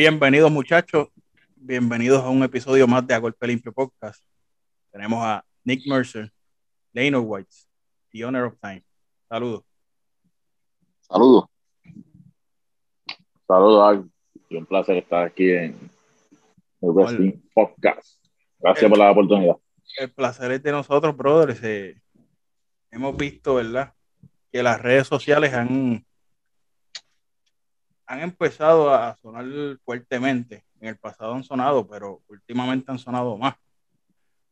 Bienvenidos muchachos, bienvenidos a un episodio más de A Golpe Limpio Podcast. Tenemos a Nick Mercer, Leno White, The Honor of Time. Saludos. Saludos. Saludos, Al. Y un placer estar aquí en el Wrestling Podcast. Gracias El- por la oportunidad. El placer es de nosotros, brothers. Eh, hemos visto, ¿verdad? Que las redes sociales han, han empezado a sonar fuertemente. En el pasado han sonado, pero últimamente han sonado más.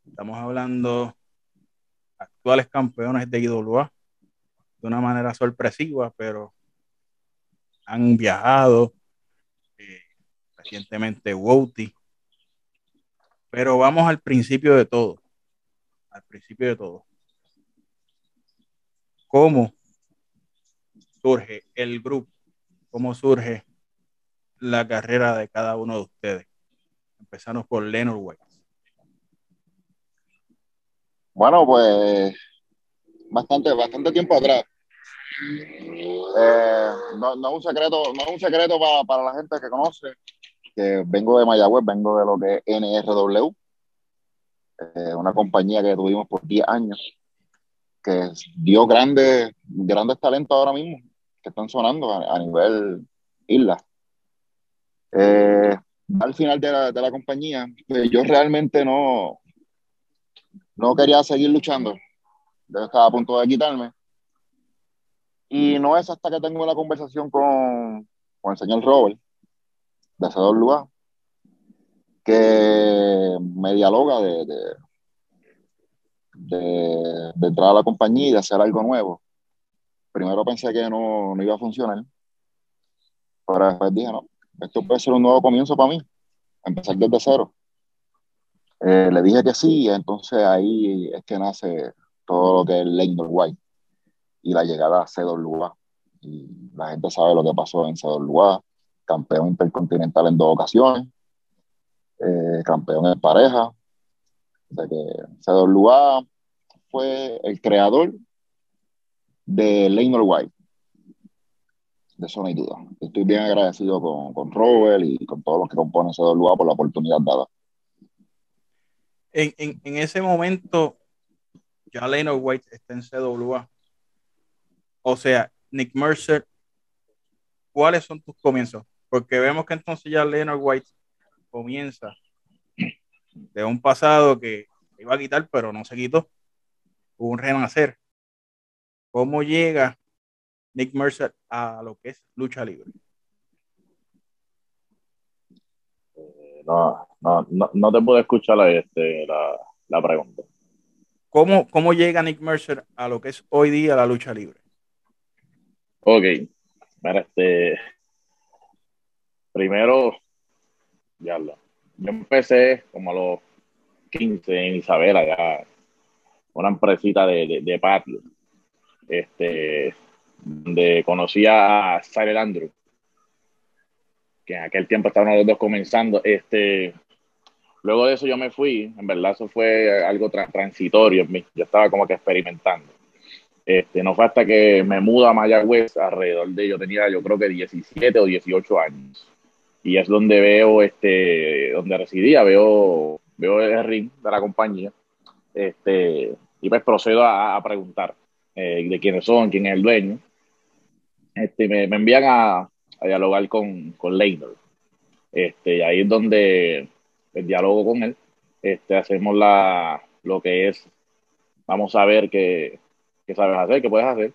Estamos hablando actuales campeones de IWA de una manera sorpresiva, pero han viajado eh, recientemente Wouty. Pero vamos al principio de todo. Al principio de todo. ¿Cómo surge el grupo? ¿Cómo surge la carrera de cada uno de ustedes? Empezamos por Leonard White. Bueno, pues bastante, bastante tiempo atrás. Eh, no, no es un secreto, no es un secreto para, para la gente que conoce que vengo de Mayagüez, vengo de lo que es NRW, eh, una compañía que tuvimos por 10 años, que dio grandes, grandes talentos ahora mismo, que están sonando a, a nivel isla. Eh, al final de la, de la compañía, pues yo realmente no, no quería seguir luchando. Yo estaba a punto de quitarme. Y no es hasta que tengo la conversación con, con el señor Robert, de CWA, que me dialoga de, de, de, de entrar a la compañía y de hacer algo nuevo. Primero pensé que no, no iba a funcionar, pero después dije, no, esto puede ser un nuevo comienzo para mí, empezar desde cero. Eh, le dije que sí, y entonces ahí es que nace todo lo que es Lane White y la llegada a CWA. Y la gente sabe lo que pasó en CWA, campeón intercontinental en dos ocasiones, eh, campeón en pareja. O sea que CWA fue el creador de Lane White. De eso no hay duda. Estoy bien agradecido con, con Robert y con todos los que componen CWA por la oportunidad dada. En, en, en ese momento, ya Leonard White está en CWA. O sea, Nick Mercer, ¿cuáles son tus comienzos? Porque vemos que entonces ya Leonard White comienza de un pasado que iba a quitar, pero no se quitó. Hubo un renacer. ¿Cómo llega Nick Mercer a lo que es lucha libre? No, no, no, no te puedo escuchar la, este, la, la pregunta. ¿Cómo, ¿Cómo llega Nick Mercer a lo que es hoy día la lucha libre? Ok, mira, este. Primero, ya lo. Yo empecé como a los 15 en Isabela, ya. Una empresita de, de, de patio. Este. Donde conocí a Silent Andrew. Que en aquel tiempo estaban los dos comenzando. Este. Luego de eso yo me fui. En verdad, eso fue algo tra transitorio en mí. Yo estaba como que experimentando. Este, no fue hasta que me mudo a Mayagüez, alrededor de, yo tenía yo creo que 17 o 18 años. Y es donde veo, este, donde residía, veo, veo el ring de la compañía. Este, y pues procedo a, a preguntar eh, de quiénes son, quién es el dueño. Este, me, me envían a, a, dialogar con, con Leonard. Este, y ahí es donde el diálogo con él. Este, hacemos la, lo que es, vamos a ver qué qué sabes hacer, qué puedes hacer.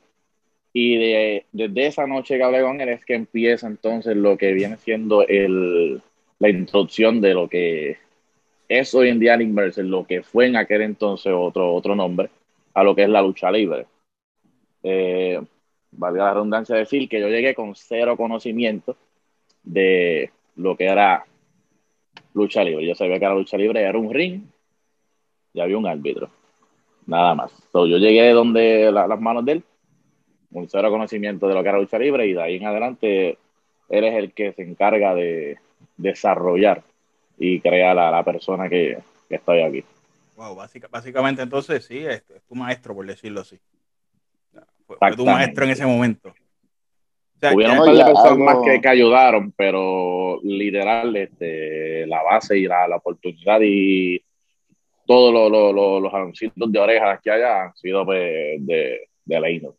Y de, desde esa noche que hablé con él es que empieza entonces lo que viene siendo el, la introducción de lo que es hoy en día Nick Mercer, lo que fue en aquel entonces otro, otro nombre, a lo que es la lucha libre. Eh, valga la redundancia decir que yo llegué con cero conocimiento de lo que era lucha libre. Yo sabía que la lucha libre era un ring y había un árbitro nada más. So, yo llegué donde la, las manos de él, un cero conocimiento de lo que era lucha libre, y de ahí en adelante él es el que se encarga de desarrollar y crear a la persona que, que estoy aquí. Wow, básica, básicamente entonces sí, es, tu maestro, por decirlo así. Fue, tu maestro en ese momento. O Hubieron un par de personas más que, que, ayudaron, pero literal, este, la base y la, la oportunidad y todos lo, lo, los anuncios de orejas que haya han sido pues, de, de Leino.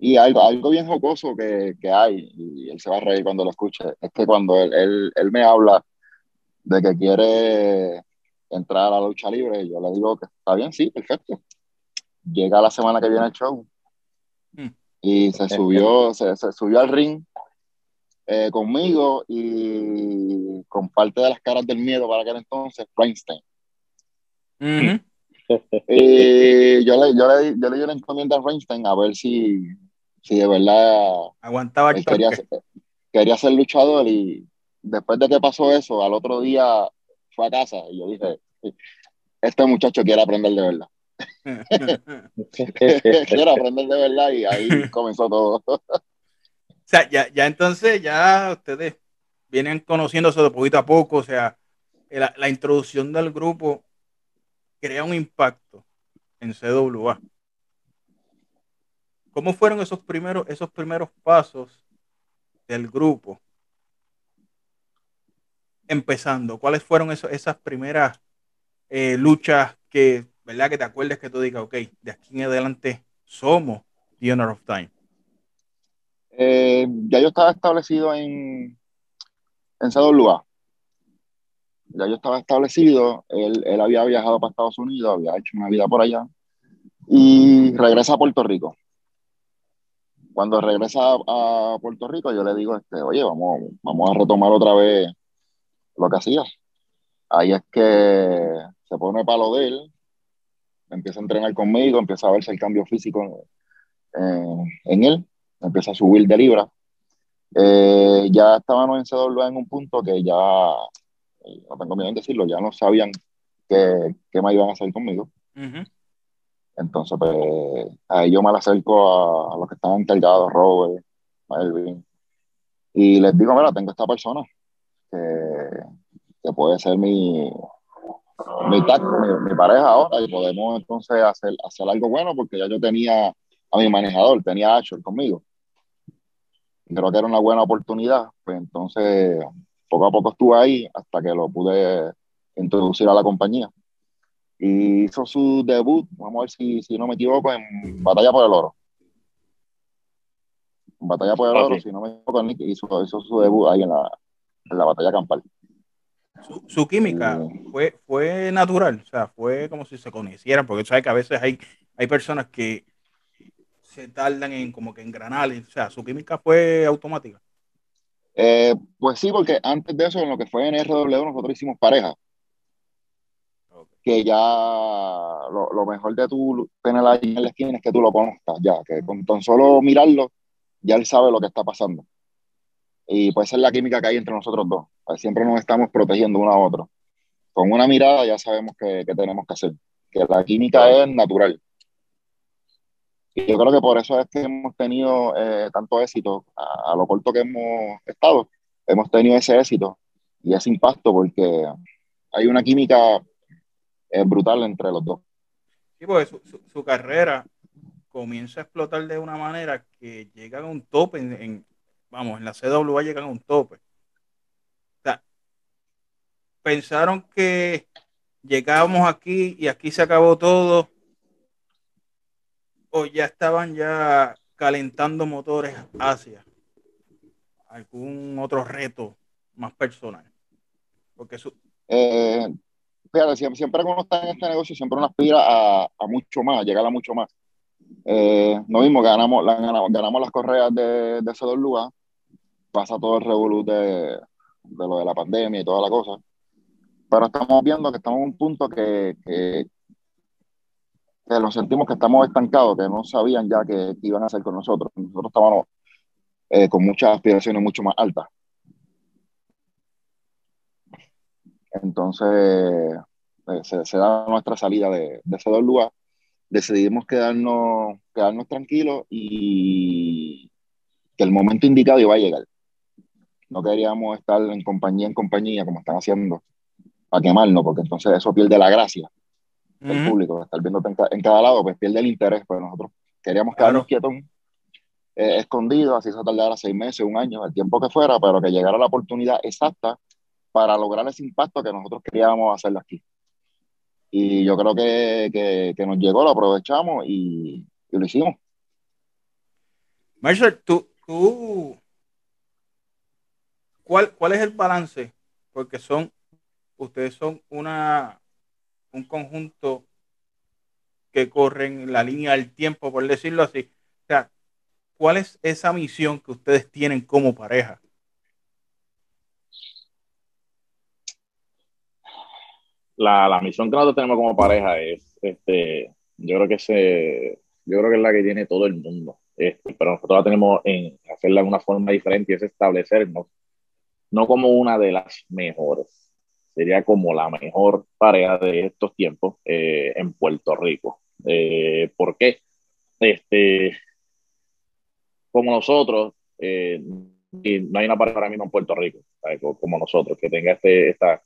Y algo, algo bien jocoso que, que, hay, y él se va a reír cuando lo escuche, es que cuando él, él, él me habla de que quiere entrar a la lucha libre, yo le digo que está bien, sí, perfecto. Llega la semana que viene el show. Hmm. Y se subió, se, se, subió al ring eh, conmigo y con parte de las caras del miedo para aquel entonces, Weinstein. y yo le, yo, le, yo le di una encomienda a Weinstein a ver si, si de verdad aguantaba el quería, quería ser luchador y después de que pasó eso, al otro día fue a casa y yo dije, este muchacho quiere aprender de verdad. quiere aprender de verdad y ahí comenzó todo. o sea, ya, ya entonces, ya ustedes vienen conociéndose de poquito a poco, o sea, la, la introducción del grupo crea un impacto en CWA. ¿Cómo fueron esos primeros, esos primeros pasos del grupo? Empezando, ¿cuáles fueron esas primeras eh, luchas que, ¿verdad? Que te acuerdes que tú digas, ok, de aquí en adelante somos The Honor of Time. Eh, ya yo estaba establecido en, en CWA. Ya yo estaba establecido, él, él había viajado para Estados Unidos, había hecho una vida por allá y regresa a Puerto Rico. Cuando regresa a, Puerto Rico, yo le digo, este, oye, vamos, vamos a retomar otra vez lo que hacías. Ahí es que se pone palo de él, empieza a entrenar conmigo, empieza a verse el cambio físico en él, empieza a subir de libra. Eh, ya estábamos en CWA en un punto que ya, no tengo miedo en decirlo, ya no sabían qué, qué más iban a hacer conmigo. Entonces, pues, ahí yo me la acerco a, los que estaban encargados, Robert, Melvin, y les digo, mira, tengo esta persona que, que puede ser mi, mi, mi, pareja ahora y podemos entonces hacer, hacer algo bueno porque ya yo tenía a mi manejador, tenía a Asher conmigo. Creo que era una buena oportunidad, pues entonces poco a poco estuve ahí hasta que lo pude introducir a la compañía. Y hizo su debut, vamos a ver si, si no me equivoco, en Batalla por el Oro. Batalla por el Oro, si no me equivoco, hizo, hizo su debut ahí en la, en la batalla campal. Su, química fue, fue natural, o sea, fue como si se conocieran, porque sabes que a veces hay, hay personas que se tardan en como que engranar, o sea, su química fue automática. Eh, pues sí, porque antes de eso, en lo que fue en RW, nosotros hicimos pareja. Que ya lo, mejor de tú tener ahí en la esquina es que tú lo conozcas, ya, que con tan solo mirarlo, ya él sabe lo que está pasando. Y puede ser la química que hay entre nosotros dos. Siempre nos estamos protegiendo uno a otro. Con una mirada ya sabemos que, tenemos que hacer. Que la química es natural. Y yo creo que por eso es que hemos tenido eh, tanto éxito a, lo corto que hemos estado. Hemos tenido ese éxito y ese impacto porque hay una química eh, brutal entre los dos. Sí, porque su, su, carrera comienza a explotar de una manera que llega a un tope en, vamos, en la CWA llegan a un tope. O sea, pensaron que llegábamos aquí y aquí se acabó todo, o ya estaban ya calentando motores hacia algún otro reto más personal. Porque eso... Eh, siempre, siempre uno está en este negocio, siempre uno aspira a, a mucho más, a llegar a mucho más. Eh, no mismo ganamos, ganamos, ganamos las correas de, de CWA, pasa todo el revolú de, de, lo de la pandemia y toda la cosa. Pero estamos viendo que estamos en un punto que, que, nos sentimos que estamos estancados, que no sabían ya qué iban a hacer con nosotros. Nosotros estábamos eh, con muchas aspiraciones mucho más altas. Entonces, eh, se, da nuestra salida de, de ese lugar. Decidimos quedarnos, quedarnos tranquilos y que el momento indicado iba a llegar. No queríamos estar en compañía en compañía como están haciendo para quemarnos, porque entonces eso pierde la gracia del público, estar viendo en, cada lado, pues pierde el interés, pues nosotros queríamos quedarnos quietos, eh, escondido, así se tardara seis meses, un año, el tiempo que fuera, pero que llegara la oportunidad exacta para lograr ese impacto que nosotros queríamos hacerlo aquí. Y yo creo que, que, que nos llegó, lo aprovechamos y, lo hicimos. Marshall, tú, tú, ¿cuál, ¿cuál es el balance? Porque son, ustedes son una, un conjunto que corren la línea del tiempo, por decirlo así. O sea, ¿cuál es esa misión que ustedes tienen como pareja? La, la misión que nosotros tenemos como pareja es, este, yo creo que se, yo creo que es la que tiene todo el mundo. Este, pero nosotros la tenemos en hacerla de una forma diferente y es establecernos no como una de las mejores, sería como la mejor pareja de estos tiempos eh, en Puerto Rico. Eh, ¿Por qué? Este, como nosotros, eh, y no hay una pareja ahora mismo en Puerto Rico, como nosotros, que tenga este, esta,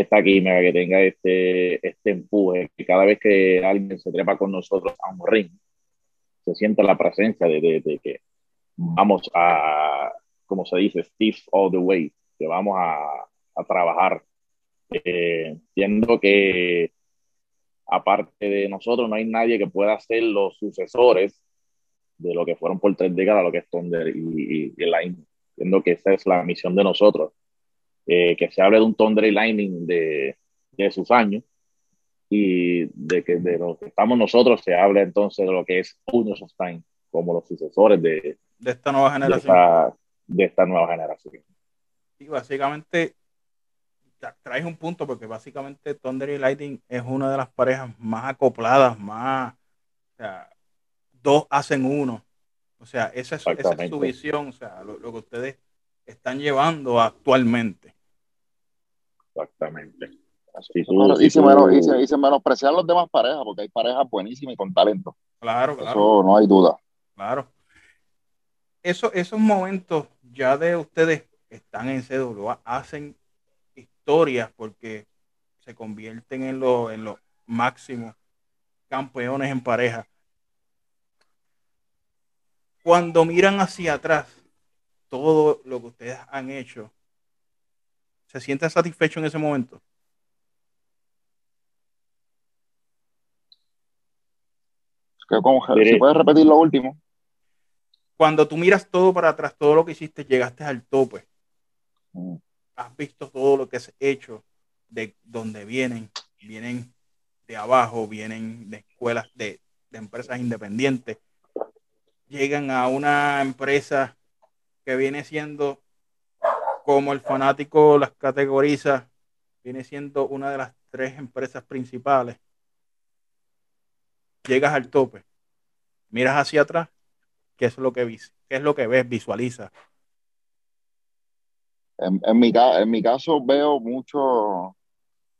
esta química, que tenga este, este empuje, que cada vez que alguien se trepa con nosotros a un ring, se siente la presencia de, de, que vamos a, como se dice, Steve all the way, que vamos a, a trabajar. Eh, siendo que aparte de nosotros no hay nadie que pueda ser los sucesores de lo que fueron por tres décadas, lo que es Thunder y, y, Lightning. Siendo que esa es la misión de nosotros. Eh, que se hable de un Thunder y Lightning de, de sus años y de que de lo que estamos nosotros se habla entonces de lo que es Unos of Time, como los sucesores de, de esta nueva generación. De esta, de esta nueva generación. Y básicamente traes un punto porque básicamente Thunder y Lightning es una de las parejas más acopladas, más, o sea, dos hacen uno. O sea, esa es, esa es su visión, o sea, lo, lo, que ustedes están llevando actualmente. Exactamente y, se menosprecian los demás parejas, porque hay parejas buenísimas y con talento. Claro, claro. Eso no hay duda. Claro. Eso, esos momentos ya de ustedes que están en CWA hacen historias porque se convierten en los en los máximos campeones en pareja. Cuando miran hacia atrás todo lo que ustedes han hecho, ¿se sienten satisfechos en ese momento? si puedes repetir lo último. Cuando tú miras todo para atrás, todo lo que hiciste, llegaste al tope. Mm. Has visto todo lo que has hecho, de donde vienen, vienen de abajo, vienen de escuelas, de, de empresas independientes, llegan a una empresa que viene siendo, como el fanático las categoriza, viene siendo una de las tres empresas principales llegas al tope, miras hacia atrás, ¿qué es lo que, ves? ¿Qué es lo que ves? Visualiza. En, mi caso veo mucho,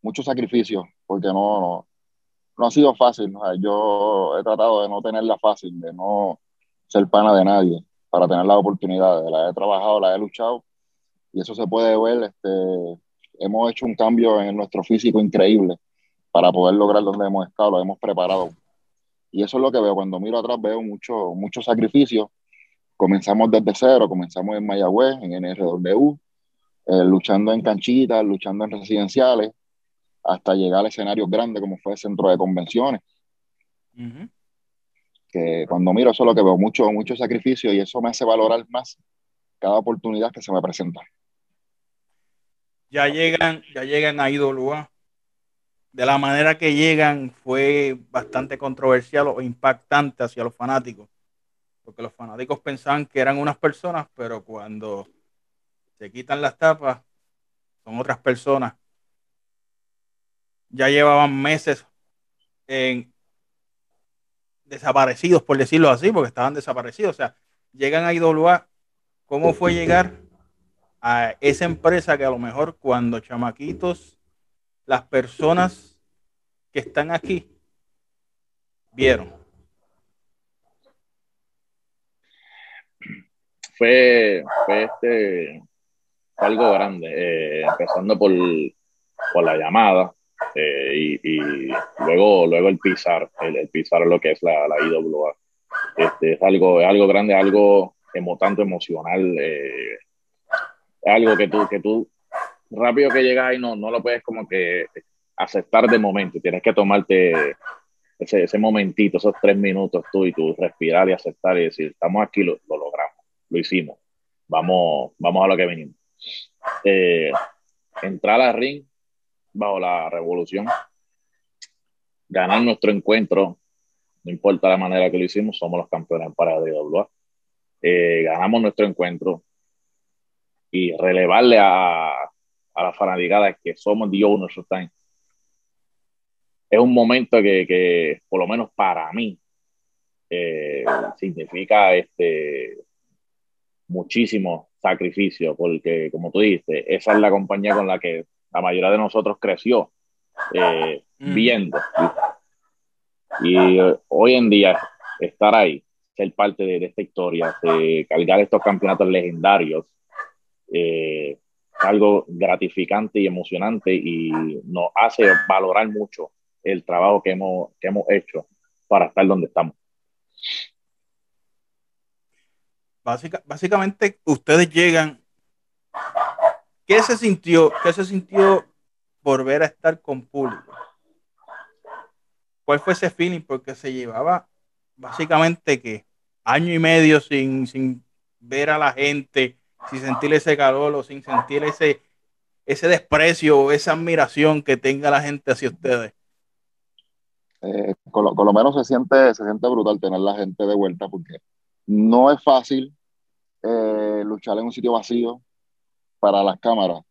mucho sacrificio, porque no, no, ha sido fácil. yo he tratado de no tenerla fácil, de no ser pana de nadie para tener las oportunidades. La he trabajado, la he luchado y eso se puede ver. Este, hemos hecho un cambio en nuestro físico increíble para poder lograr donde hemos estado, lo hemos preparado y eso es lo que veo. Cuando miro atrás veo mucho, mucho sacrificio. Comenzamos desde cero, comenzamos en Mayagüez, en NRW, eh, luchando en canchitas, luchando en residenciales, hasta llegar a escenarios grandes como fue el centro de convenciones. Que cuando miro eso es lo que veo, mucho, mucho sacrificio y eso me hace valorar más cada oportunidad que se me presenta. Ya llegan, ya llegan a de la manera que llegan fue bastante controversial o impactante hacia los fanáticos, porque los fanáticos pensaban que eran unas personas, pero cuando se quitan las tapas, son otras personas. Ya llevaban meses en desaparecidos, por decirlo así, porque estaban desaparecidos. O sea, llegan a IWA. ¿Cómo fue llegar a esa empresa que a lo mejor cuando chamaquitos las personas que están aquí vieron? Fue, fue este, algo grande, eh, empezando por, por, la llamada eh, y, y, luego, luego el pisar, el, pisar lo que es la, la IWA. Este, es, algo, es algo grande, algo emo, tanto emocional. Eh, algo que tú, que tú rápido que llegas ahí no, no lo puedes como que aceptar de momento. Tienes que tomarte ese, ese momentito, esos tres minutos tú y tú respirar y aceptar y decir, estamos aquí, lo, lo logramos, lo hicimos. Vamos, vamos a lo que venimos. Eh, entrar al ring bajo la revolución, ganar nuestro encuentro, no importa la manera que lo hicimos, somos los campeones para de IWA. Eh, ganamos nuestro encuentro y relevarle a, a la fanaticada que somos the owners of time. Es un momento que, que por lo menos para mí, eh, significa este muchísimo sacrificio, porque como tú dices, esa es la compañía con la que la mayoría de nosotros creció eh, mm. viendo. Y, hoy en día estar ahí, ser parte de, esta historia, de cargar estos campeonatos legendarios, eh, algo gratificante y emocionante y nos hace valorar mucho el trabajo que hemos, que hemos hecho para estar donde estamos básicamente ustedes llegan. ¿Qué se sintió? ¿Qué se sintió volver a estar con público? ¿Cuál fue ese feeling? Porque se llevaba básicamente que año y medio sin, sin ver a la gente, sin sentir ese calor o sin sentir ese, ese desprecio o esa admiración que tenga la gente hacia ustedes. Eh, con, lo, con, lo, menos se siente, se siente brutal tener la gente de vuelta porque no es fácil eh, luchar en un sitio vacío para las cámaras.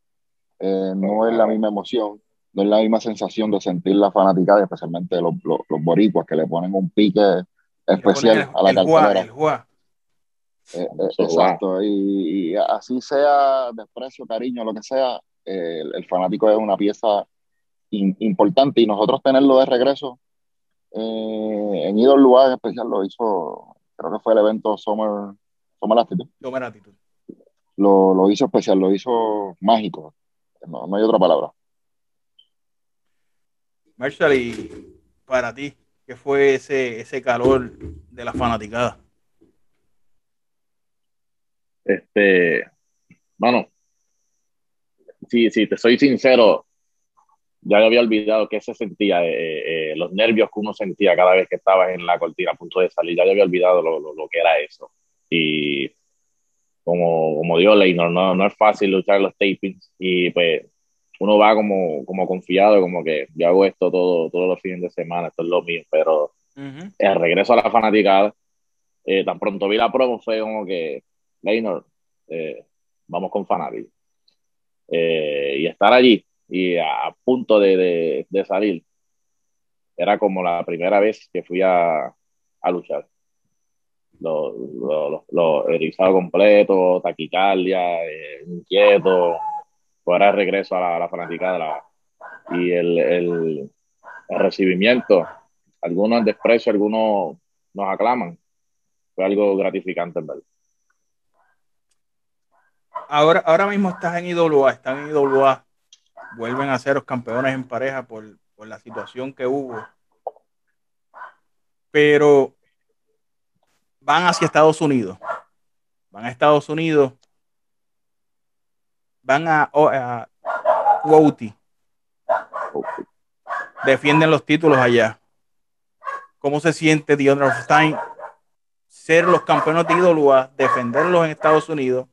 Eh, no es la misma emoción, no es la misma sensación de sentir la fanática, especialmente los, los, boricuas que le ponen un pique especial a la cartelera. Eh, exacto, y, así sea desprecio, cariño, lo que sea, el, fanático es una pieza importante y nosotros tenerlo de regreso en Idol Lugar en especial lo hizo, creo que fue el evento Summer Lo, lo hizo especial, lo hizo mágico. No, no hay otra palabra. Marshall, y para ti, ¿qué fue ese, ese calor de la fanaticada? Este, bueno, sí, sí, te soy sincero, ya había olvidado que se sentía, eh, eh, los nervios que uno sentía cada vez que estaba en la cortina a punto de salir, ya había olvidado lo, lo, lo que era eso. Y como, como dijo Leynor, no, no es fácil luchar los tapings y pues uno va como, como confiado, como que yo hago esto todo, todos los fines de semana, esto es lo mío, pero el regreso a la fanaticada, eh, tan pronto vi la promo fue como que, Leynor, eh, vamos con fanáticos. Eh, y estar allí y a, punto de, salir, era como la primera vez que fui a, luchar lo, erizado completo, taquicardia, eh, inquieto, fuera de regreso a la, fanaticada y el, el, recibimiento, algunos desprecio, algunos nos aclaman, fue algo gratificante en verdad. Ahora, ahora mismo estás en IWA, están en IWA, vuelven a ser los campeones en pareja por, la situación que hubo. Pero van hacia Estados Unidos. Van a Estados Unidos. Van a, a Defienden los títulos allá. ¿Cómo se siente The Honor ser los campeones de IWA, defenderlos en Estados Unidos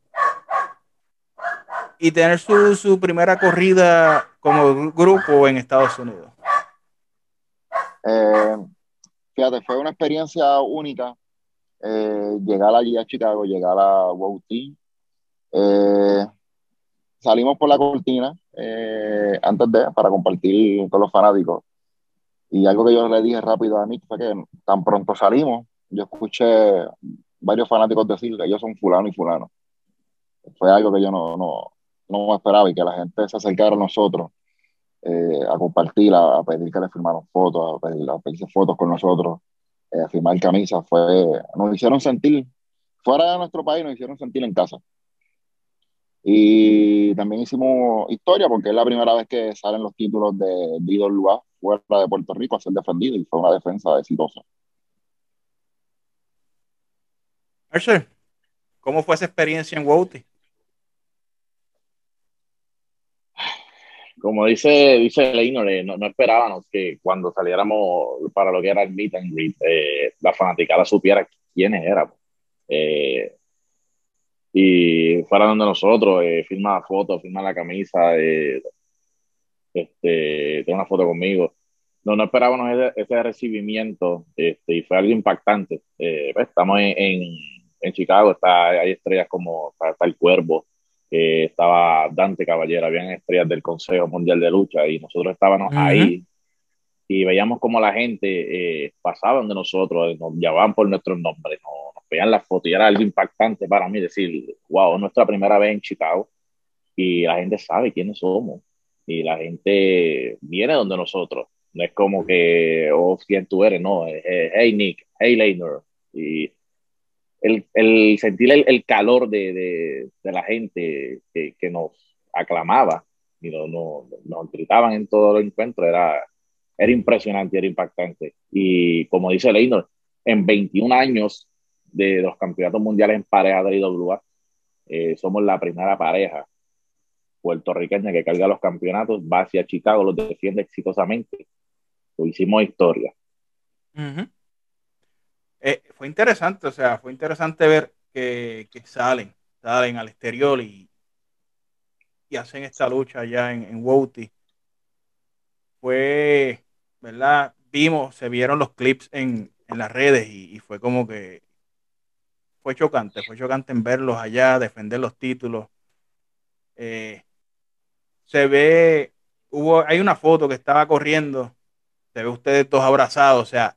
y tener su, su primera corrida como grupo en Estados Unidos? Eh, fíjate, fue una experiencia única eh, llegar allí a Chicago, llegar a WOW eh, salimos por la cortina antes de, para compartir con los fanáticos. Y algo que yo le dije rápido a mí fue que tan pronto salimos, yo escuché varios fanáticos decir que ellos son fulano y fulano. Fue algo que yo no, no esperaba y que la gente se acercara a nosotros eh, a compartir, a, pedir que le firmaran fotos, a pedir, a fotos con nosotros eh, firmar camisas, fue, nos hicieron sentir, fuera de nuestro país, nos hicieron sentir en casa. Y también hicimos historia porque es la primera vez que salen los títulos de Dido Lugar fuera de Puerto Rico a ser defendido y fue una defensa exitosa. ¿cómo fue esa experiencia en Wouty? Como dice, dice Leinor, eh, no, no, esperábamos que cuando saliéramos para lo que era el meet and greet, eh, la fanaticada supiera quiénes éramos. Eh, y fuera donde nosotros, eh, firma la foto, firma la camisa, eh, este, tengo una foto conmigo. No, no esperábamos ese, ese recibimiento este, y fue algo impactante. Eh, pues, estamos en, en, en, Chicago, está, hay estrellas como está el Cuervo, eh, estaba Dante Caballero, habían estrellas del Consejo Mundial de Lucha y nosotros estábamos uh -huh. ahí y veíamos como la gente eh, pasaba de nosotros, nos llamaban por nuestros nombres, nos, nos veían las fotos y era algo impactante para mí decir, wow, es nuestra primera vez en Chicago y la gente sabe quiénes somos y la gente viene donde nosotros. No es como que, oh, quién tú eres, no, es, hey Nick, hey Leonard. Y el, el sentir el, el calor de, de, de, la gente que, que, nos aclamaba y no, no, nos gritaban en todos los encuentros era, era impresionante, era impactante. Y como dice Leonard, en 21 años de los campeonatos mundiales en pareja de IWA, eh, somos la primera pareja puertorriqueña que carga los campeonatos, va hacia Chicago, los defiende exitosamente. Lo hicimos historia. Uh -huh. Eh, fue interesante, o sea, fue interesante ver que, que, salen, salen al exterior y, y hacen esta lucha allá en, en Wouty. Fue, ¿verdad? Vimos, se vieron los clips en, en las redes y, y, fue como que fue chocante, fue chocante en verlos allá, defender los títulos. Eh, se ve, hubo, hay una foto que estaba corriendo, se ve ustedes todos abrazados, o sea,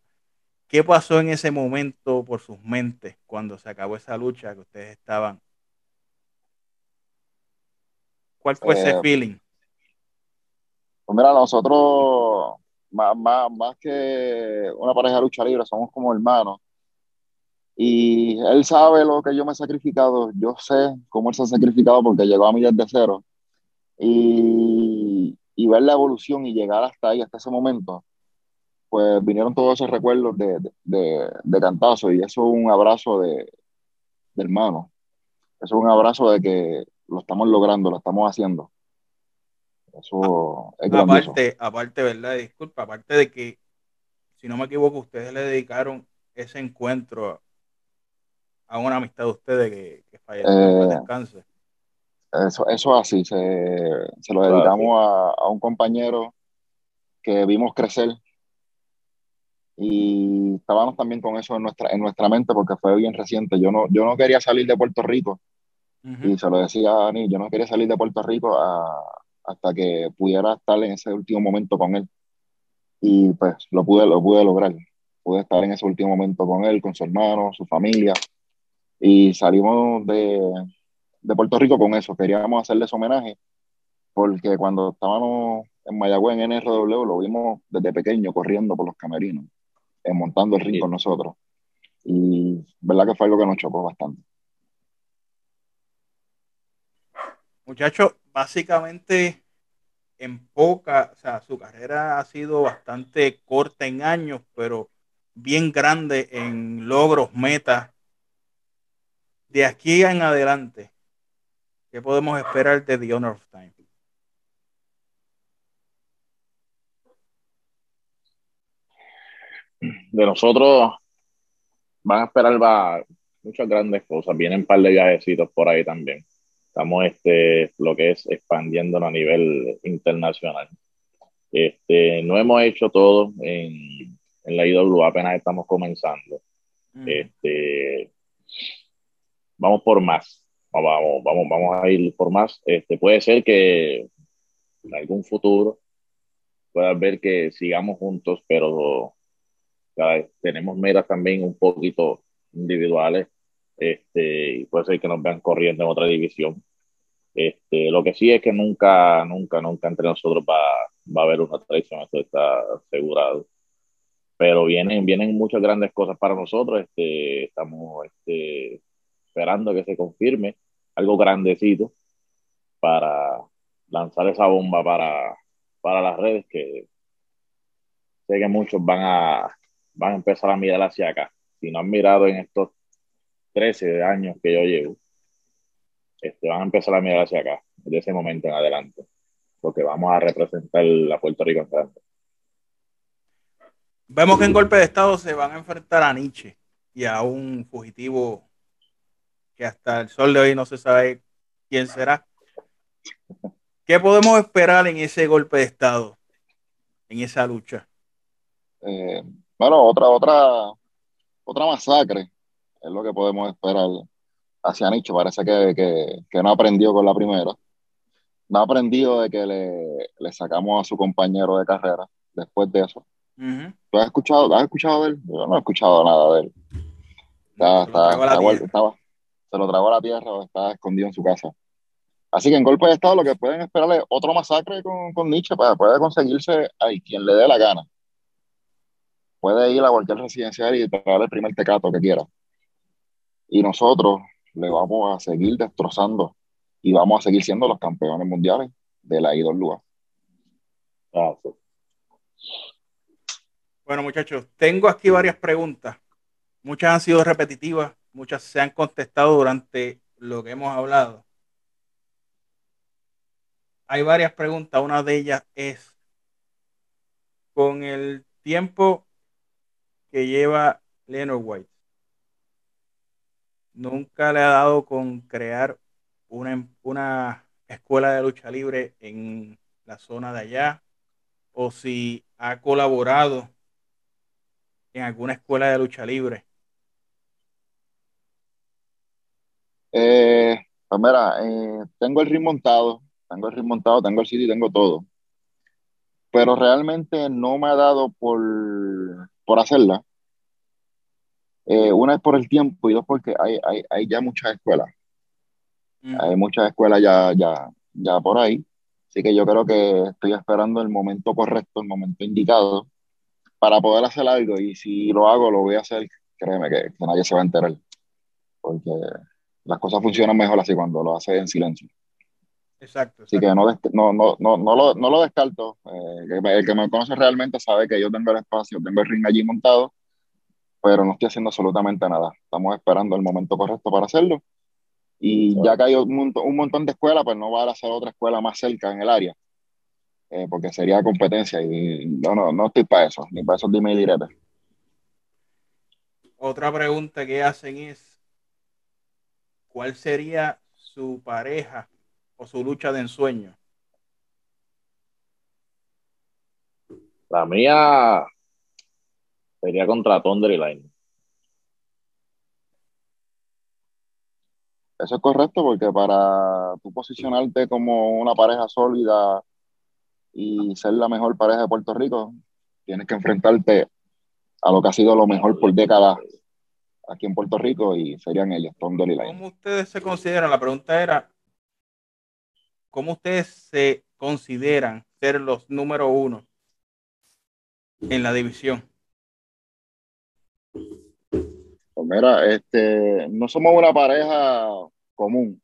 ¿qué pasó en ese momento por sus mentes cuando se acabó esa lucha que ustedes estaban? ¿Cuál fue eh, ese feeling? Pues mira, nosotros, más, más, más que una pareja de lucha libre, somos como hermanos. Y él sabe lo que yo me he sacrificado, yo sé cómo él se ha sacrificado porque llegó a mí desde cero y, y, ver la evolución y llegar hasta ahí, hasta ese momento, pues vinieron todos esos recuerdos de, de, de cantazo y eso es un abrazo de, hermano. Eso es un abrazo de que lo estamos logrando, lo estamos haciendo. Eso es aparte, aparte, ¿verdad? Disculpa, aparte de que, si no me equivoco, ustedes le dedicaron ese encuentro a una amistad de ustedes que, que falleció eh, descanse. Eso, eso así, se, se lo dedicamos a, a, un compañero que vimos crecer y estábamos también con eso en nuestra, en nuestra mente porque fue bien reciente. Yo no, yo no quería salir de Puerto Rico uh -huh. y se lo decía a Dani, yo no quería salir de Puerto Rico a, hasta que pudiera estar en ese último momento con él. Y pues lo pude, lo pude lograr. Pude estar en ese último momento con él, con su hermano, su familia. Y salimos de, de Puerto Rico con eso. Queríamos hacerle ese homenaje porque cuando estábamos en Mayagüez en NRW lo vimos desde pequeño corriendo por los camerinos, montando el ring sí. con nosotros. Y verdad que fue algo que nos chocó bastante. Muchachos, básicamente en poca, o sea, su carrera ha sido bastante corta en años, pero bien grande en logros, metas. De aquí en adelante, ¿Qué podemos esperar de The Honor of Time? De nosotros van a esperar va, muchas grandes cosas. Vienen un par de viajecitos por ahí también. Estamos este, lo que es expandiendo a nivel internacional. Este, no hemos hecho todo en, en la IWA, apenas estamos comenzando. Mm. Este, vamos por más vamos, vamos, vamos a ir por más. Este, puede ser que en algún futuro pueda ver que sigamos juntos, pero tenemos metas también un poquito individuales. Este, y puede ser que nos vean corriendo en otra división. Este, lo que sí es que nunca, nunca, nunca entre nosotros va, va a haber una traición, esto está asegurado. Pero vienen, vienen muchas grandes cosas para nosotros. Este, estamos este, esperando que se confirme algo grandecito para lanzar esa bomba para, para las redes que sé que muchos van a, van a empezar a mirar hacia acá. Si no han mirado en estos 13 años que yo llevo, este, van a empezar a mirar hacia acá, desde ese momento en adelante, porque vamos a representar a Puerto Rico en frente. Vemos que en golpe de Estado se van a enfrentar a Nietzsche y a un fugitivo que hasta el sol de hoy no se sabe quién será. ¿Qué podemos esperar en ese golpe de Estado, en esa lucha? Eh, bueno, otra, otra, otra masacre es lo que podemos esperar hacia Nicho. Parece que, que, no aprendió con la primera. No ha aprendido de que le, le, sacamos a su compañero de carrera después de eso. ¿Tú has escuchado, has escuchado de él? Yo no he escuchado nada de él. Está, se, lo estaba, se lo tragó a la tierra o está escondido en su casa. Así que en golpe de estado lo que pueden esperar es otro masacre con, con Nietzsche para poder conseguirse a quien le dé la gana. Puede ir a cualquier residencial y traer el primer tecato que quiera. Y nosotros le vamos a seguir destrozando y vamos a seguir siendo los campeones mundiales de la IWA. Bueno, muchachos, tengo aquí varias preguntas. Muchas han sido repetitivas, muchas se han contestado durante lo que hemos hablado. Hay varias preguntas. Una de ellas es, con el tiempo que lleva Leonard White, nunca le ha dado con crear una, una escuela de lucha libre en la zona de allá, o si ha colaborado en alguna escuela de lucha libre. Eh, pues mira, eh, tengo el ring montado, tengo el ring montado, tengo el sitio y tengo todo. Pero realmente no me ha dado por, por hacerla. Eh, una es por el tiempo y dos porque hay, hay, hay ya muchas escuelas. Mm. Hay muchas escuelas ya, ya, ya por ahí. Así que yo creo que estoy esperando el momento correcto, el momento indicado para poder hacer algo. Y si lo hago, lo voy a hacer, créeme que, que nadie se va a enterar. Porque las cosas funcionan mejor así cuando lo hace en silencio. Exacto. Así que no, no, no, no, no, lo, no lo descarto. Eh, el que me conoce realmente sabe que yo tengo el espacio, tengo el ring allí montado pero no estoy haciendo absolutamente nada. Estamos esperando el momento correcto para hacerlo. Y ya que hay un, montón de escuelas, pues no va a hacer otra escuela más cerca en el área, eh, porque sería competencia y no, no, no estoy para eso, ni para eso dime y direte. Otra pregunta que hacen es, ¿cuál sería su pareja o su lucha de ensueño? La mía Sería contra Thunder y Lightning. Eso es correcto porque para tú posicionarte como una pareja sólida y ser la mejor pareja de Puerto Rico, tienes que enfrentarte a lo que ha sido lo mejor por décadas aquí en Puerto Rico y serían ellos, Thunder y. ¿Cómo ustedes se consideran? La pregunta era, ¿cómo ustedes se consideran ser los número uno en la división? Pues mira, este, no somos una pareja común.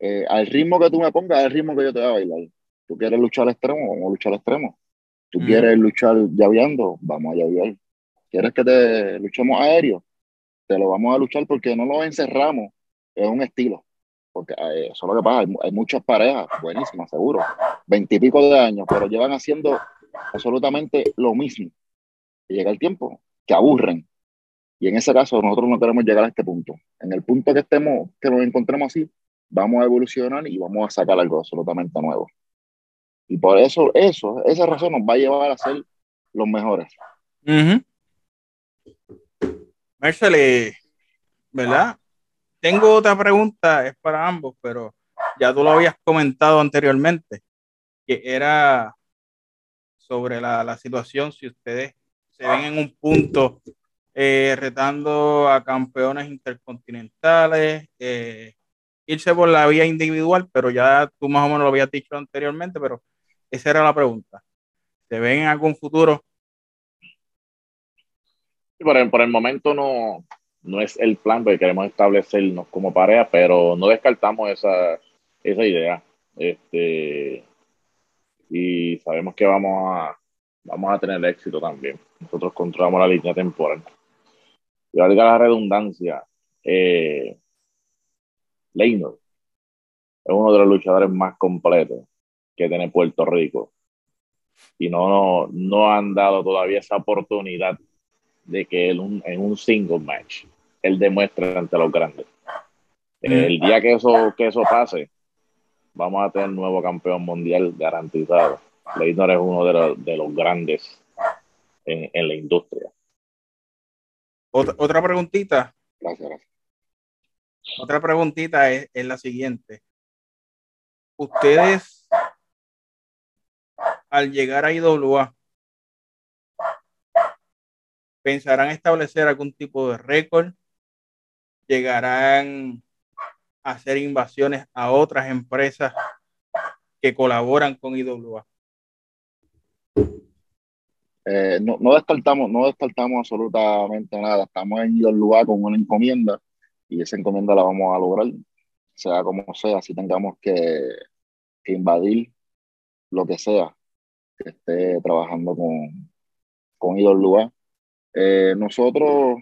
Eh, al ritmo que tú me pongas, al ritmo que yo te voy a bailar. Tú quieres luchar al extremo, vamos a luchar al extremo. Tú quieres luchar llaveando, vamos a llavear. ¿Quieres que te luchemos aéreo? Te lo vamos a luchar porque no lo encerramos es un estilo. Porque eh, eso es lo que pasa. Hay, muchas parejas, buenísimas, seguro, veintipico de años, pero llevan haciendo absolutamente lo mismo. Y llega el tiempo que aburren y en ese caso nosotros no queremos llegar a este punto. En el punto que estemos, que nos encontremos así, vamos a evolucionar y vamos a sacar algo absolutamente nuevo. Y por eso, eso, esa razón nos va a llevar a ser los mejores. Uh ¿verdad? Tengo otra pregunta, es para ambos, pero ya tú lo habías comentado anteriormente, que era sobre la, situación, si ustedes se ven en un punto eh, retando a campeones intercontinentales, eh, irse por la vía individual, pero ya tú más o menos lo habías dicho anteriormente, pero esa era la pregunta. ¿Se ven en algún futuro? por el momento no, no es el plan, porque queremos establecernos como pareja, pero no descartamos esa, esa idea. Este, y sabemos que vamos a, vamos a tener éxito también. Nosotros controlamos la línea temporal y valga la redundancia, eh, Leynor es uno de los luchadores más completos que tiene Puerto Rico. Y no, no, no han dado todavía esa oportunidad de que él en un single match él demuestre ante los grandes. Mm. El día que eso, que eso pase, vamos a tener nuevo campeón mundial garantizado. Leynor es uno de los, de los grandes en, en, la industria. Otra, otra preguntita. Gracias, gracias. Otra preguntita es, es la siguiente. Ustedes, al llegar a IWA, pensarán establecer algún tipo de récord, llegarán a hacer invasiones a otras empresas que colaboran con IWA. Eh, no, no, descartamos, no descartamos absolutamente nada. Estamos en IWA con una encomienda y esa encomienda la vamos a lograr, sea como sea, si tengamos que, invadir lo que sea que esté trabajando con, con IWA. Eh, nosotros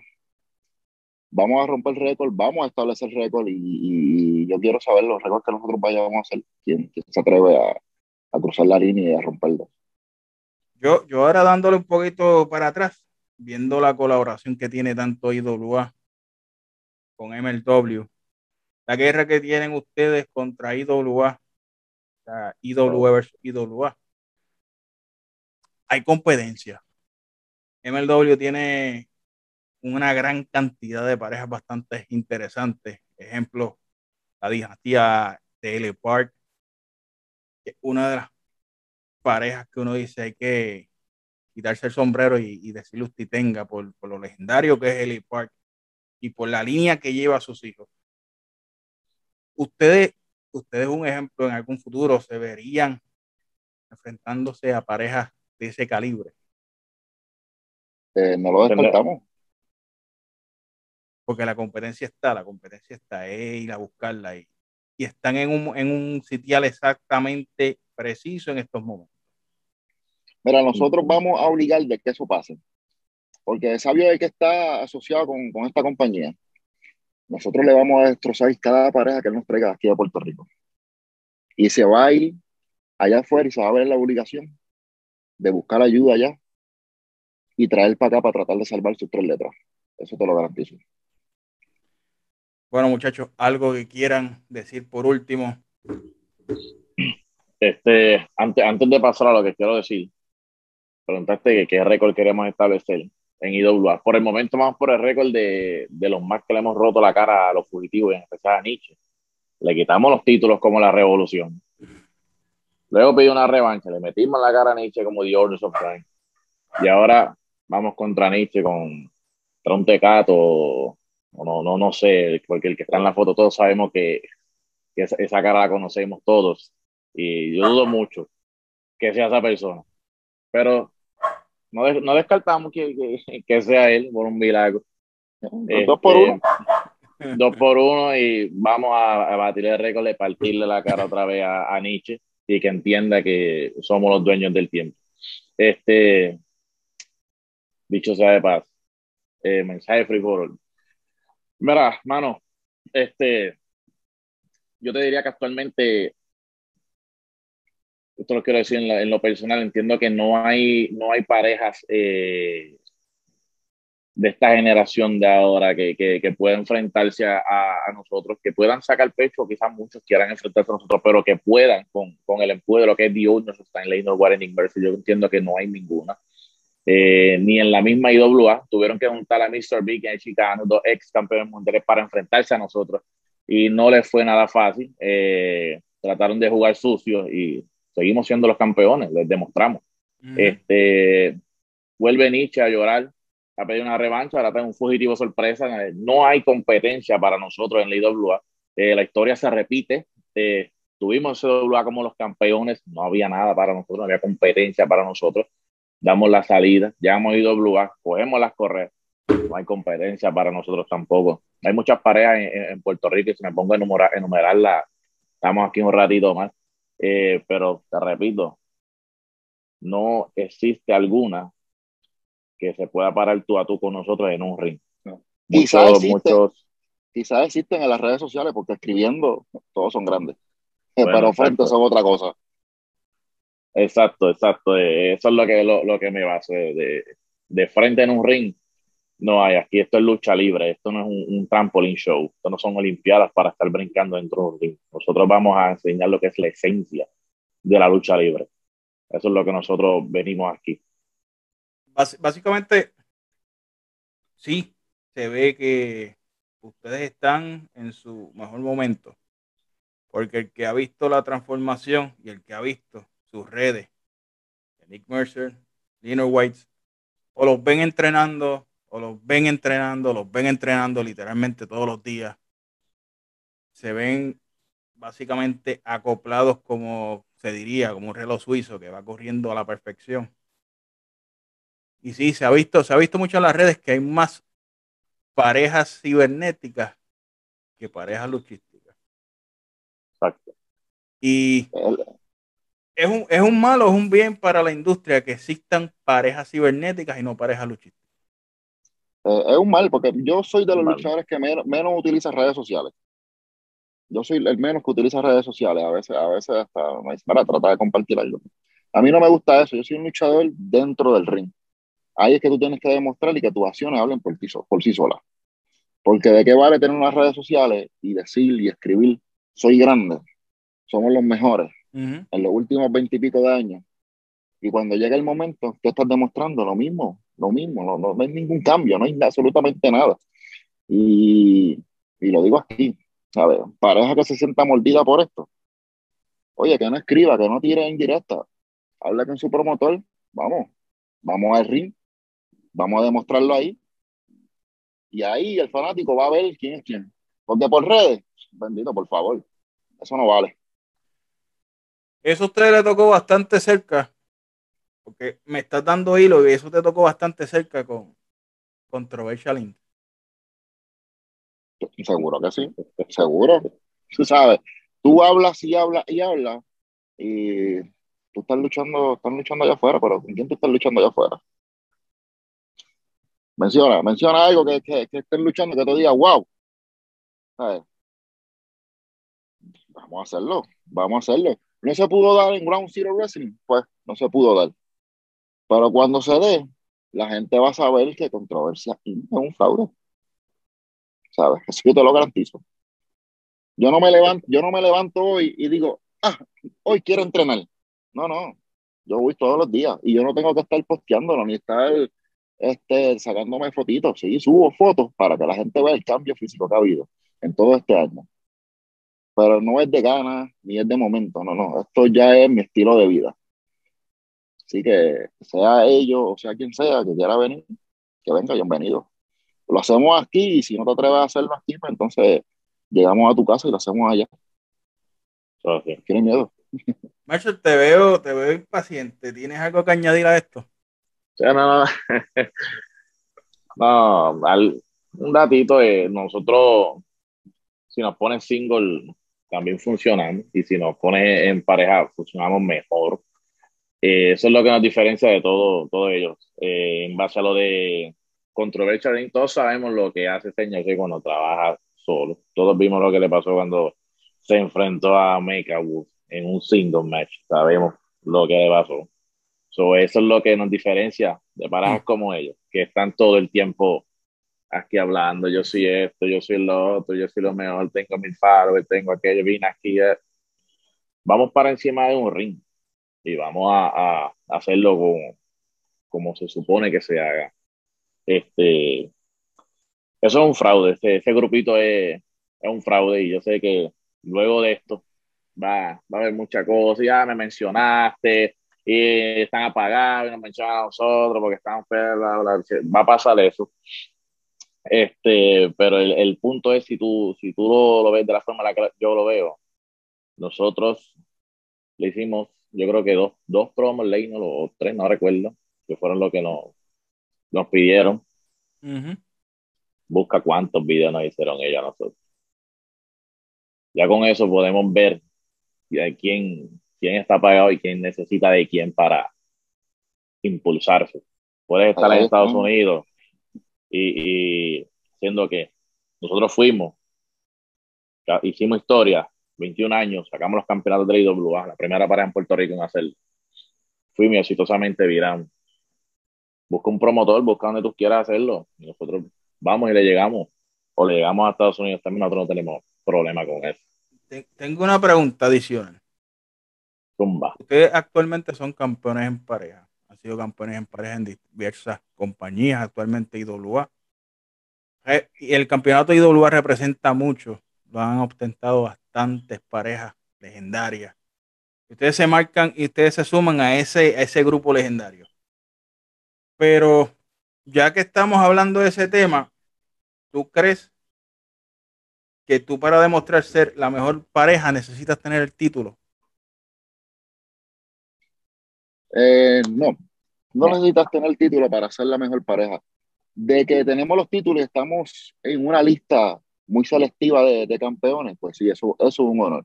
vamos a romper el récord, vamos a establecer récord y, y, yo quiero saber los récords que nosotros vayamos a hacer, quién, se atreve a, a, cruzar la línea y a romperlo. Yo, yo ahora dándole un poquito para atrás, viendo la colaboración que tiene tanto IWA con MLW, la guerra que tienen ustedes contra IWA, o sea, IWA versus IWA, hay competencia. MLW tiene una gran cantidad de parejas bastante interesantes. Ejemplo, la dinastía de L. Park, que es una de las parejas que uno dice hay que quitarse el sombrero y, y decirle usted tenga por, por, lo legendario que es L. Park y por la línea que lleva a sus hijos. Ustedes, ustedes un ejemplo en algún futuro se verían enfrentándose a parejas de ese calibre. Eh, no lo descartamos porque la competencia está, la competencia está, es ir a buscarla y, y están en un, en un sitial exactamente preciso en estos momentos. Mira, nosotros vamos a obligar de que eso pase, porque sabio es que está asociado con, con esta compañía. Nosotros le vamos a destrozar cada pareja que él nos traiga aquí a Puerto Rico. Y se va a ir allá afuera y se va a ver la obligación de buscar ayuda allá y traer para acá para tratar de salvar sus tres letras. Eso te lo garantizo. Bueno, muchachos, algo que quieran decir por último. Este, antes, antes de pasar a lo que quiero decir, preguntaste qué récord queremos establecer en IWA. Por el momento vamos por el récord de, de, los más que le hemos roto la cara a los fugitivos, en especial a Nietzsche. Le quitamos los títulos como la revolución. Luego pidió una revancha, le metimos la cara a Nietzsche como The Orders of Crime. Y ahora vamos contra Nietzsche con, contra un tecato no, no, no sé, porque el que está en la foto todos sabemos que, que esa, esa, cara la conocemos todos y yo dudo mucho que sea esa persona. Pero no, no descartamos que, que, que, sea él por un milagro. Este, dos por uno. Dos por uno y vamos a, a batir el récord de partirle la cara otra vez a, a, Nietzsche y que entienda que somos los dueños del tiempo. Este, dicho sea de paz, eh, mensaje free for all. Mira, mano, este, yo te diría que actualmente, esto lo quiero decir en, la, en lo personal, entiendo que no hay, no hay parejas eh, de esta generación de ahora que, que, puedan enfrentarse a, nosotros, que puedan sacar pecho, quizás muchos quieran enfrentarse a nosotros, pero que puedan con, con el empuje de lo que Dios, nos está en Lane Warren Inverse, yo entiendo que no hay ninguna. Eh, ni en la misma IWA tuvieron que juntar a Mr. Big y Chicano, dos ex campeones mundiales, para enfrentarse a nosotros y no les fue nada fácil. Eh, trataron de jugar sucio y seguimos siendo los campeones, les demostramos. Uh -huh. Este, vuelve Nietzsche a llorar, a pedir una revancha, ahora tengo un fugitivo sorpresa. No hay competencia para nosotros en la IWA. Eh, la historia se repite. Eh, tuvimos IWA como los campeones, no había nada para nosotros, no había competencia para nosotros damos la salida, ya hemos ido a cogemos las correas, no hay competencia para nosotros tampoco. Hay muchas parejas en, en Puerto Rico y si me pongo a enumerar, enumerarla, estamos aquí un ratito más, eh, pero te repito, no existe alguna que se pueda parar tú a tú con nosotros en un ring. No. Muchos, muchos, quizás existen en las redes sociales porque escribiendo todos son grandes, pero frente son otra cosa. Exacto, exacto. Eh, eso es lo que, lo, que me base de, de, frente en un ring. No hay, aquí esto es lucha libre, esto no es un, un trampolín show, esto no son olimpiadas para estar brincando dentro de un ring. Nosotros vamos a enseñar lo que es la esencia de la lucha libre. Eso es lo que nosotros venimos aquí. básicamente, sí, se ve que ustedes están en su mejor momento. Porque el que ha visto la transformación y el que ha visto sus redes, Nick Mercer, Lino White, o los ven entrenando, o los ven entrenando, los ven entrenando literalmente todos los días. Se ven básicamente acoplados como se diría, como un reloj suizo que va corriendo a la perfección. Y sí, se ha visto, se ha visto mucho en las redes que hay más parejas cibernéticas que parejas luchísticas. Exacto. Y es un, es un malo, es un bien para la industria que existan parejas cibernéticas y no parejas luchísticas. Eh, es un mal, porque yo soy de los luchadores que menos, menos utilizan redes sociales. Yo soy el menos que utiliza redes sociales. A veces, a veces hasta me para tratar de compartir algo. A mí no me gusta eso. Yo soy un luchador dentro del ring. Ahí es que tú tienes que demostrar y que tus acciones hablen por, ti, por sí solas. Porque de qué vale tener unas redes sociales y decir y escribir, soy grande, somos los mejores, en los últimos veintipico de años. Y cuando llega el momento, tú estás demostrando lo mismo, lo mismo, no, no, hay ningún cambio, no hay absolutamente nada. Y, y lo digo aquí, ¿sabes? Pareja que se sienta mordida por esto. Oye, que no escriba, que no tire en directa. Habla con su promotor, vamos, vamos al ring, vamos a demostrarlo ahí. Y ahí el fanático va a ver quién es quién. Porque por redes, bendito, por favor, eso no vale. Eso a usted le tocó bastante cerca, porque me estás dando hilo y eso te tocó bastante cerca con Controversial Inc. Seguro que sí, seguro. Tú sabes, tú hablas y hablas y hablas y tú estás luchando, estás luchando allá afuera, pero ¿con quién tú estás luchando allá afuera? Menciona, menciona algo que, estén luchando, que te diga, wow. ¿Sabes? Vamos a hacerlo, vamos a hacerlo. No se pudo dar en Ground Zero Wrestling, pues no se pudo dar. Pero cuando se dé, la gente va a saber que controversia es un fraude. ¿Sabes? Así que te lo garantizo. Yo no me levanto, yo no me levanto hoy y digo, ah, hoy quiero entrenar. No, no. Yo voy todos los días y yo no tengo que estar posteándolo ni estar este, sacándome fotitos. Sí, subo fotos para que la gente vea el cambio físico que ha habido en todo este año. Pero no es de ganas ni es de momento, no, no. Esto ya es mi estilo de vida. Así que sea ellos o sea quien sea que quiera venir, que venga, bienvenido lo hacemos aquí y si no te atreves a hacerlo aquí, pues entonces llegamos a tu casa y lo hacemos allá. ¿Tienes miedo? Marshall, te veo, te veo impaciente. ¿Tienes algo que añadir a esto? no, no, no un datito, eh, nosotros, si nos ponen single, también funcionamos, y si nos pone en pareja, funcionamos mejor. Eh, eso es lo que nos diferencia de todo, todos ellos. Eh, en base a lo de controversia, todos sabemos lo que hace este señor que cuando trabaja solo. Todos vimos lo que le pasó cuando se enfrentó a Make Wolf en un single match. Sabemos lo que le pasó. eso es lo que nos diferencia de parejas mm. como ellos, que están todo el tiempo aquí hablando, yo soy esto, yo soy lo otro, yo soy lo mejor, tengo mi faro, tengo aquello, vine aquí. Eh. Vamos para encima de un ring y vamos a, a hacerlo como, como se supone que se haga. Este, eso es un fraude, este, este grupito es, es, un fraude y yo sé que luego de esto va, va a haber muchas cosas, ya me mencionaste y están apagados y nos mencionan a nosotros porque están va a pasar eso. Este, pero el, el, punto es si tú, si tú lo, ves de la forma en la que yo lo veo, nosotros le hicimos, yo creo que dos, dos promos, o tres, no recuerdo, que fueron lo que nos, nos pidieron. Busca cuántos videos nos hicieron ellos a nosotros. Ya con eso podemos ver quién, quién está pagado y quién necesita de quién para impulsarse. Puedes estar en Estados Unidos y, y siendo que nosotros fuimos hicimos historia, 21 años, sacamos los campeonatos de la IWA, la primera pareja en Puerto Rico en hacerlo. Fuimos exitosamente viramos. Busca un promotor, busca donde tú quieras hacerlo. Y nosotros vamos y le llegamos. O le llegamos a Estados Unidos, también nosotros no tenemos problema con eso. Tengo una pregunta adicional. Tumba. Ustedes actualmente son campeones en pareja. Sido campeones en pareja en diversas compañías, actualmente IWA. Eh, el campeonato IWA representa mucho. Lo han ostentado bastantes parejas legendarias. Ustedes se marcan y ustedes se suman a ese, a ese grupo legendario. Pero ya que estamos hablando de ese tema, ¿tú crees que tú para demostrar ser la mejor pareja necesitas tener el título? Eh, no, no necesitas tener título para ser la mejor pareja. De que tenemos los títulos y estamos en una lista muy selectiva de, campeones, pues sí, eso, es un honor,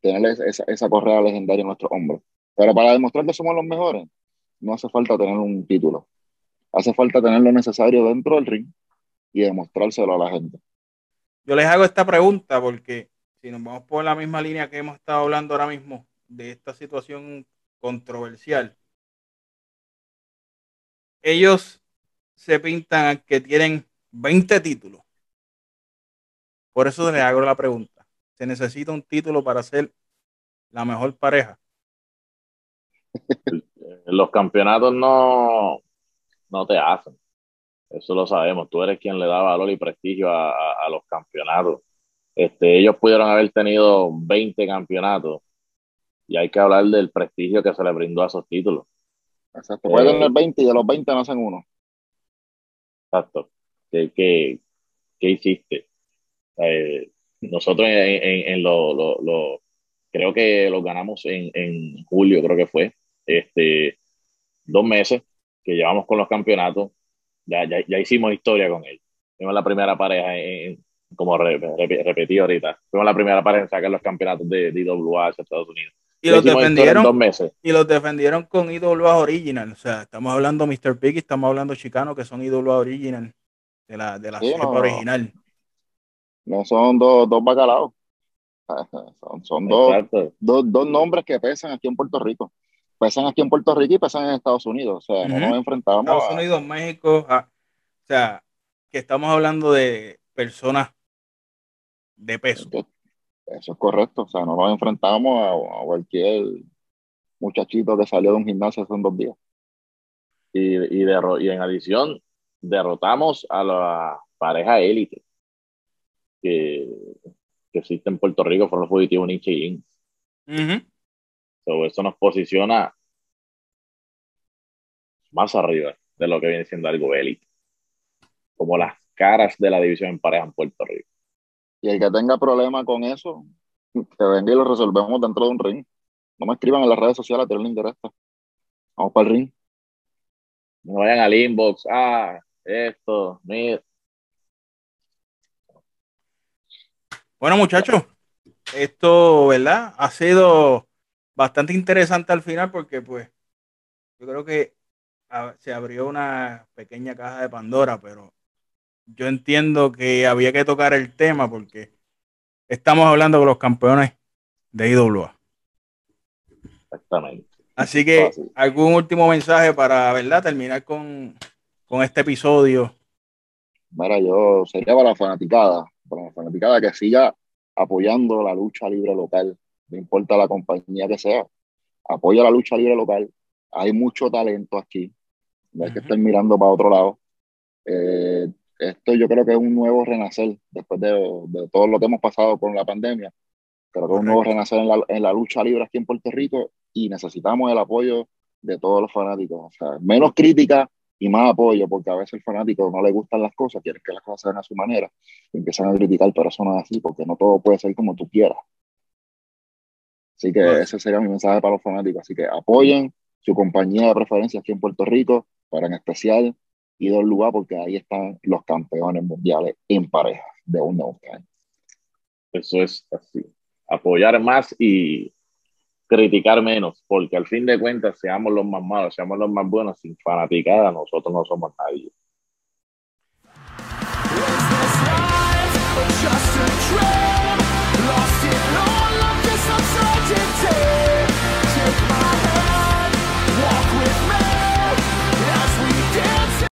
tener esa, esa correa legendaria en nuestros hombros. Pero para demostrar que somos los mejores, no hace falta tener un título. Hace falta tener lo necesario dentro del ring y demostrárselo a la gente. Yo les hago esta pregunta porque si nos vamos por la misma línea que hemos estado hablando ahora mismo de esta situación controversial, ellos se pintan que tienen 20 títulos. Por eso les hago la pregunta. ¿Se necesita un título para ser la mejor pareja? Los campeonatos no, no te hacen. Eso lo sabemos. Tú eres quien le da valor y prestigio a, los campeonatos. Este, ellos pudieron haber tenido 20 campeonatos y hay que hablar del prestigio que se le brindó a esos títulos. Exacto. Pueden tener 20 y de los 20 no hacen uno. Exacto. ¿Qué, qué, qué hiciste? Eh, nosotros en, lo, creo que lo ganamos en, julio, creo que fue, este, dos meses que llevamos con los campeonatos, ya, ya, hicimos historia con él. Fuimos la primera pareja, en, como repetí ahorita, fuimos la primera pareja en sacar los campeonatos de, IWA hacia Estados Unidos. Y los defendieron dos meses. Y los defendieron con IWA Original. O sea, estamos hablando Mr. Piggy, estamos hablando Chicano, que son IWA Original, de la, de la original no son dos, dos bacalaos. Son, dos, dos, nombres que pesan aquí en Puerto Rico. Pesan aquí en Puerto Rico y pesan en Estados Unidos. O sea, no nos enfrentamos. Estados Unidos, México. o sea, que estamos hablando de personas de peso. Eso es correcto. O sea, no nos enfrentamos a, cualquier muchachito que salió de un gimnasio hace dos días. Y, y, y en adición, derrotamos a la pareja élite que, que existe en Puerto Rico fueron los fugitivos Nietzsche y eso nos posiciona más arriba de lo que viene siendo algo élite. Como las caras de la división en pareja en Puerto Rico. Y el que tenga problema con eso, que venga y lo resolvemos dentro de un ring. No me escriban en las redes sociales, tienen interés. Vamos para el ring. No vayan al inbox. Ah, esto, mira. Bueno, muchachos, esto, ¿verdad? Ha sido bastante interesante al final porque, pues, yo creo que se abrió una pequeña caja de Pandora, pero yo entiendo que había que tocar el tema porque estamos hablando con los campeones de IWA. Exactamente. Así que, ¿algún último mensaje para, ¿verdad? Terminar con, con este episodio. Mira, yo sería para la fanaticada para la fanaticada que siga apoyando la lucha libre local, no importa la compañía que sea, apoya la lucha libre local. Hay mucho talento aquí, no hay que estar mirando para otro lado. Eh, esto yo creo que es un nuevo renacer después de, de, todo lo que hemos pasado con la pandemia. Creo que es un nuevo renacer en la, en la lucha libre aquí en Puerto Rico y necesitamos el apoyo de todos los fanáticos. O sea, menos crítica, y más apoyo, porque a veces el fanático no le gustan las cosas, quiere que las cosas sean a su manera, y empiezan a criticar, pero eso no es así, porque no todo puede ser como tú quieras. Así que ese sería mi mensaje para los fanáticos. Así que apoyen su compañía de preferencia aquí en Puerto Rico, para en especial lugar porque ahí están los campeones mundiales en pareja de un nuevo Eso es así. Apoyar más y criticar menos, porque al fin de cuentas, seamos los más malos, seamos los más buenos, sin fanaticada, nosotros no somos nadie.